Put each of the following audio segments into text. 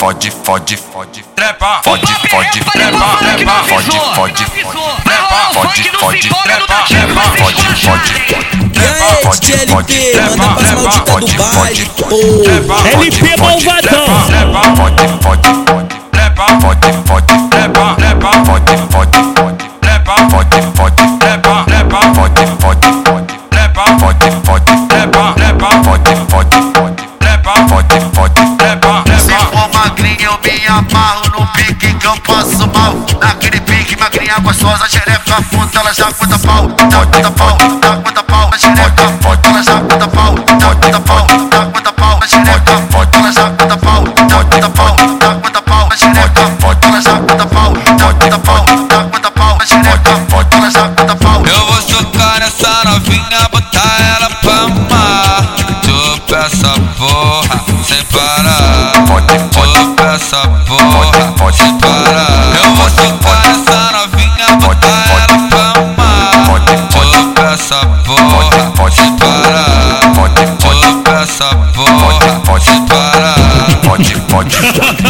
fode, fode, fode, trepa, fode, fode, trepa, trepa, fode, fode, trepa, fode, fode, trepa, trepa, fode, fode. E DJ LP, manda pras malditas do baile, porra. LP malvadão. Trepa, fode, fode, trepa, fode, fode, trepa, trepa, fode, fode, trepa, fode, fode, trepa, trepa, fode, fode, trepa, fode, fode, trepa, trepa, fode, fode, trepa, fode, fode, amarro no pique que eu passo mal. Naquele pique magrinha gostosa, xereca puta, ela já conta pau. Já conta pau, já conta pau, a xereca puta, ela já conta pau. Já conta pau, já conta pau, a xereca puta, ela já conta pau. Já conta pau, já conta pau, a xereca puta, ela já conta pau. Já conta pau, já conta pau, a xereca puta, ela já conta pau. Eu vou socar nessa novinha, botar ela pra amar. Chupa essa porra sem parar. Essa porra sem parar. Eu vou socar nessa novinha, botar ela pra amar. Chupa essa porra sem parar. Chupa essa porra sem parar. Fode, fode,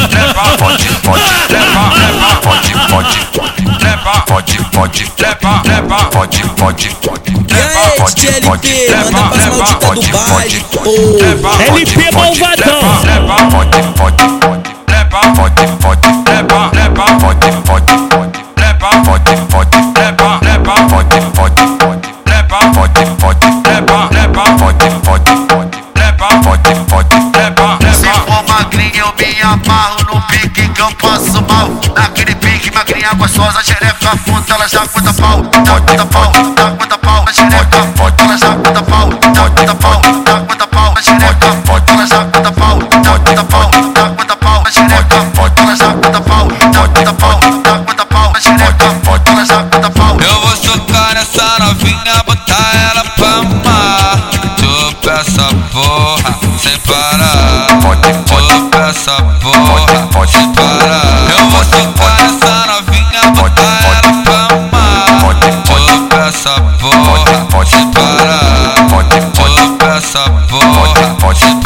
trepa, fode, fode, trepa, trepa, fode, fode, trepa, fode, fode, trepa, trepa, fode, fode, E aí, DJ LP, manda pras malditas do baile, porra. LP malvadão. Que eu passo mal. Naquele pique magrinha gostosa, xereca puta, ela já conta pau. Já conta pau, já essa porra, pode parar. Toca essa porra.